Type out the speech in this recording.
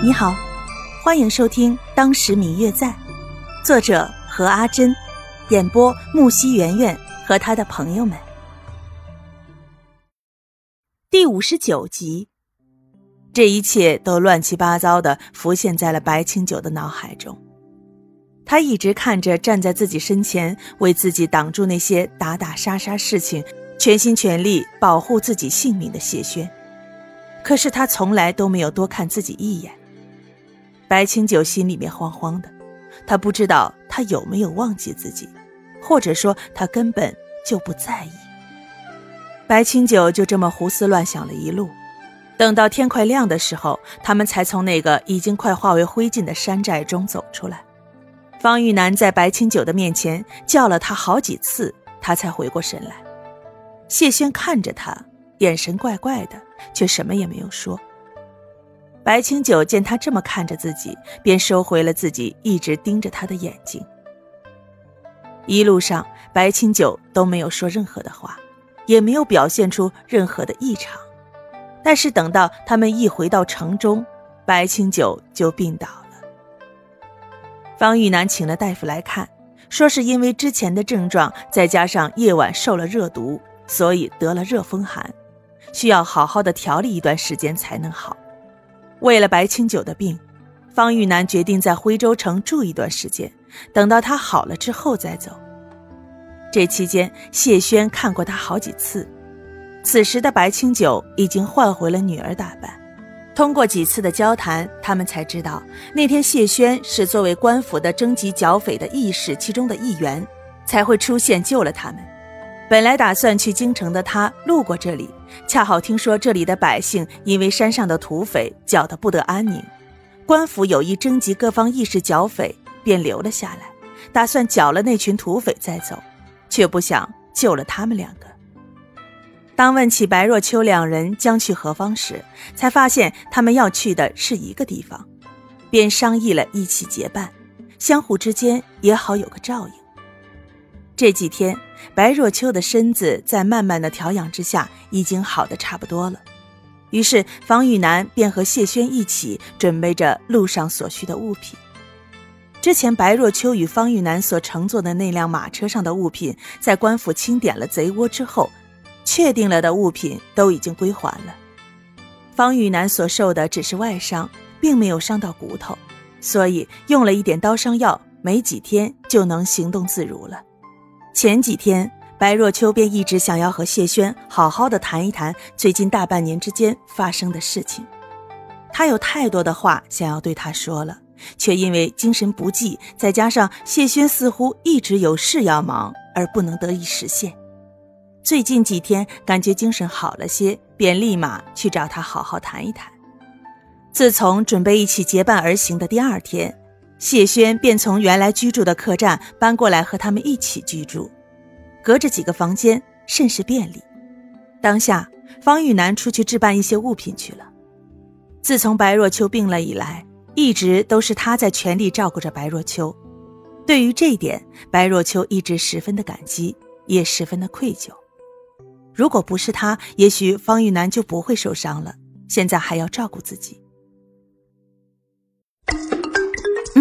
你好，欢迎收听《当时明月在》，作者何阿珍，演播木西圆圆和他的朋友们。第五十九集，这一切都乱七八糟的浮现在了白清九的脑海中。他一直看着站在自己身前为自己挡住那些打打杀杀事情，全心全力保护自己性命的谢轩，可是他从来都没有多看自己一眼。白清九心里面慌慌的，他不知道他有没有忘记自己，或者说他根本就不在意。白清九就这么胡思乱想了一路，等到天快亮的时候，他们才从那个已经快化为灰烬的山寨中走出来。方玉楠在白清九的面前叫了他好几次，他才回过神来。谢轩看着他，眼神怪怪的，却什么也没有说。白清九见他这么看着自己，便收回了自己一直盯着他的眼睛。一路上，白清九都没有说任何的话，也没有表现出任何的异常。但是等到他们一回到城中，白清九就病倒了。方玉楠请了大夫来看，说是因为之前的症状，再加上夜晚受了热毒，所以得了热风寒，需要好好的调理一段时间才能好。为了白清九的病，方玉楠决定在徽州城住一段时间，等到他好了之后再走。这期间，谢轩看过他好几次。此时的白清九已经换回了女儿打扮。通过几次的交谈，他们才知道那天谢轩是作为官府的征集剿匪的义士其中的一员，才会出现救了他们。本来打算去京城的他，路过这里，恰好听说这里的百姓因为山上的土匪搅得不得安宁，官府有意征集各方义士剿匪，便留了下来，打算剿了那群土匪再走，却不想救了他们两个。当问起白若秋两人将去何方时，才发现他们要去的是一个地方，便商议了一起结伴，相互之间也好有个照应。这几天，白若秋的身子在慢慢的调养之下，已经好的差不多了。于是，方玉楠便和谢轩一起准备着路上所需的物品。之前，白若秋与方玉楠所乘坐的那辆马车上的物品，在官府清点了贼窝之后，确定了的物品都已经归还了。方玉楠所受的只是外伤，并没有伤到骨头，所以用了一点刀伤药，没几天就能行动自如了。前几天，白若秋便一直想要和谢轩好好的谈一谈最近大半年之间发生的事情。他有太多的话想要对他说了，却因为精神不济，再加上谢轩似乎一直有事要忙，而不能得以实现。最近几天感觉精神好了些，便立马去找他好好谈一谈。自从准备一起结伴而行的第二天。谢轩便从原来居住的客栈搬过来和他们一起居住，隔着几个房间，甚是便利。当下，方玉楠出去置办一些物品去了。自从白若秋病了以来，一直都是他在全力照顾着白若秋。对于这一点，白若秋一直十分的感激，也十分的愧疚。如果不是他，也许方玉楠就不会受伤了，现在还要照顾自己。